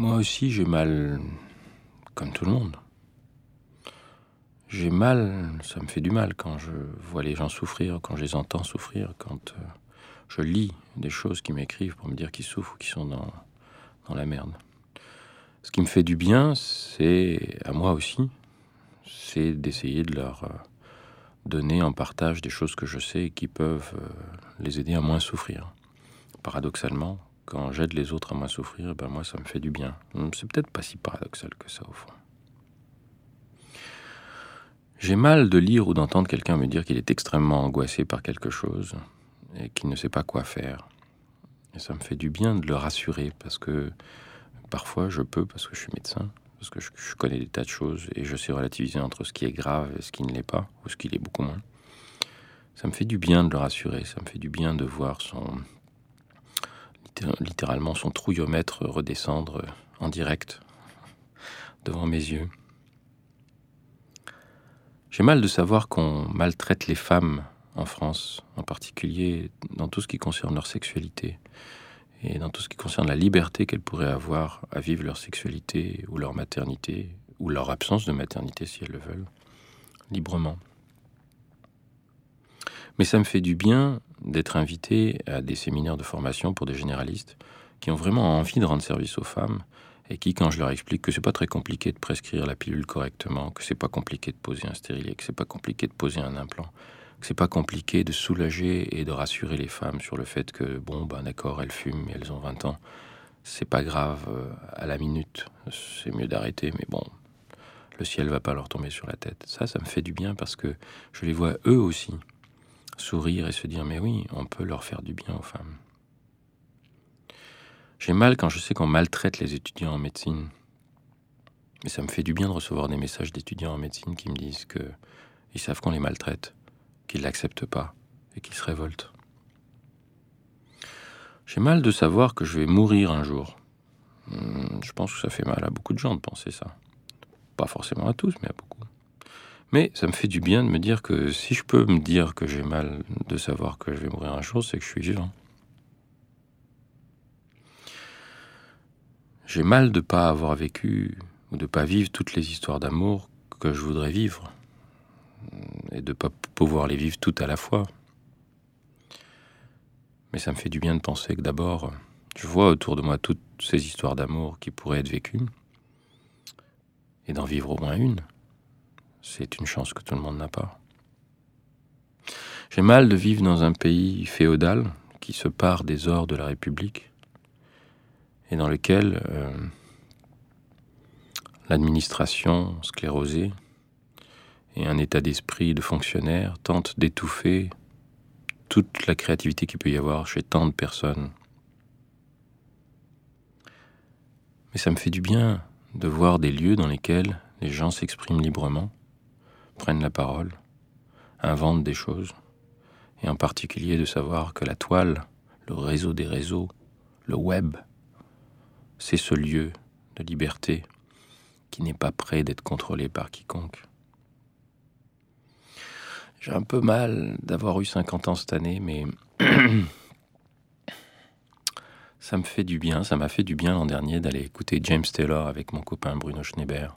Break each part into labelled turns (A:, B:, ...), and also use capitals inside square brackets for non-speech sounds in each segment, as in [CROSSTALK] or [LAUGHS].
A: Moi aussi, j'ai mal, comme tout le monde. J'ai mal, ça me fait du mal quand je vois les gens souffrir, quand je les entends souffrir, quand euh, je lis des choses qui m'écrivent pour me dire qu'ils souffrent ou qu'ils sont dans, la merde. Ce qui me fait du bien, c'est à moi aussi, c'est d'essayer de leur euh, donner en partage des choses que je sais et qui peuvent euh, les aider à moins souffrir. Paradoxalement, quand j'aide les autres à moins souffrir, ben moi ça me fait du bien. C'est peut-être pas si paradoxal que ça au fond. J'ai mal de lire ou d'entendre quelqu'un me dire qu'il est extrêmement angoissé par quelque chose et qu'il ne sait pas quoi faire. Et ça me fait du bien de le rassurer parce que parfois je peux, parce que je suis médecin, parce que je, connais des tas de choses et je sais relativiser entre ce qui est grave et ce qui ne l'est pas, ou ce qui l'est beaucoup moins. Ça me fait du bien de le rassurer, ça me fait du bien de voir son littéralement son trouillomètre redescendre en direct [LAUGHS] devant mes yeux. J'ai mal de savoir qu'on maltraite les femmes en France, en particulier dans tout ce qui concerne leur sexualité et dans tout ce qui concerne la liberté qu'elles pourraient avoir à vivre leur sexualité ou leur maternité ou leur absence de maternité si elles le veulent, librement. Mais ça me fait du bien d'être invité à des séminaires de formation pour des généralistes qui ont vraiment envie de rendre service aux femmes et qui, quand je leur explique que c'est pas très compliqué de prescrire la pilule correctement, que c'est pas compliqué de poser un stérilet, que c'est pas compliqué de poser un implant, que c'est pas compliqué de soulager et de rassurer les femmes sur le fait que bon ben d'accord elles fument elles ont 20 ans, c'est pas grave euh, à la minute, c'est mieux d'arrêter, mais bon le ciel va pas leur tomber sur la tête. Ça, ça me fait du bien parce que je les vois eux aussi sourire et se dire mais oui, on peut leur faire du bien aux femmes. J'ai mal quand je sais qu'on maltraite les étudiants en médecine. Mais ça me fait du bien de recevoir des messages d'étudiants en médecine qui me disent que ils savent qu'on les maltraite, qu'ils l'acceptent pas et qu'ils se révoltent. J'ai mal de savoir que je vais mourir un jour. Hmm, je pense que ça fait mal à beaucoup de gens de penser ça. Pas forcément à tous, mais à beaucoup. Mais ça me fait du bien de me dire que si je peux me dire que j'ai mal de savoir que je vais mourir un jour, c'est que je suis vivant. J'ai mal de ne pas avoir vécu ou de ne pas vivre toutes les histoires d'amour que je voudrais vivre et de ne pas pouvoir les vivre toutes à la fois. Mais ça me fait du bien de penser que d'abord, je vois autour de moi toutes ces histoires d'amour qui pourraient être vécues et d'en vivre au moins une. C'est une chance que tout le monde n'a pas. J'ai mal de vivre dans un pays féodal qui se part des ors de la République et dans lequel euh, l'administration sclérosée et un état d'esprit de fonctionnaire tentent d'étouffer toute la créativité qu'il peut y avoir chez tant de personnes. Mais ça me fait du bien de voir des lieux dans lesquels les gens s'expriment librement, prennent la parole, inventent des choses, et en particulier de savoir que la toile, le réseau des réseaux, le web, c'est ce lieu de liberté qui n'est pas prêt d'être contrôlé par quiconque. J'ai un peu mal d'avoir eu 50 ans cette année, mais [CLEARS THROAT] ça me fait du bien, ça m'a fait du bien l'an dernier d'aller écouter James Taylor avec mon copain Bruno Schneeber.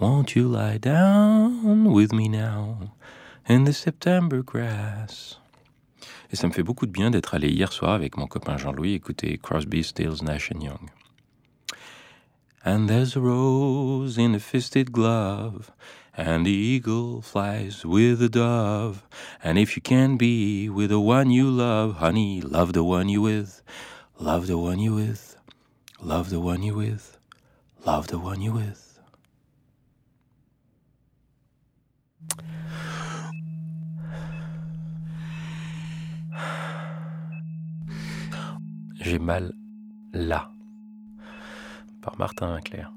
A: Won't you lie down with me now in the September grass? Et ça me fait beaucoup de bien d'être allé hier soir avec mon copain Jean-Louis écouter Crosby, Stills, Nash and Young. And there's a rose in a fisted glove, and the eagle flies with the dove. And if you can be with the one you love, honey, love the one you with, love the one you with, love the one you with, love the one you with. J'ai mal là. Par Martin Clair.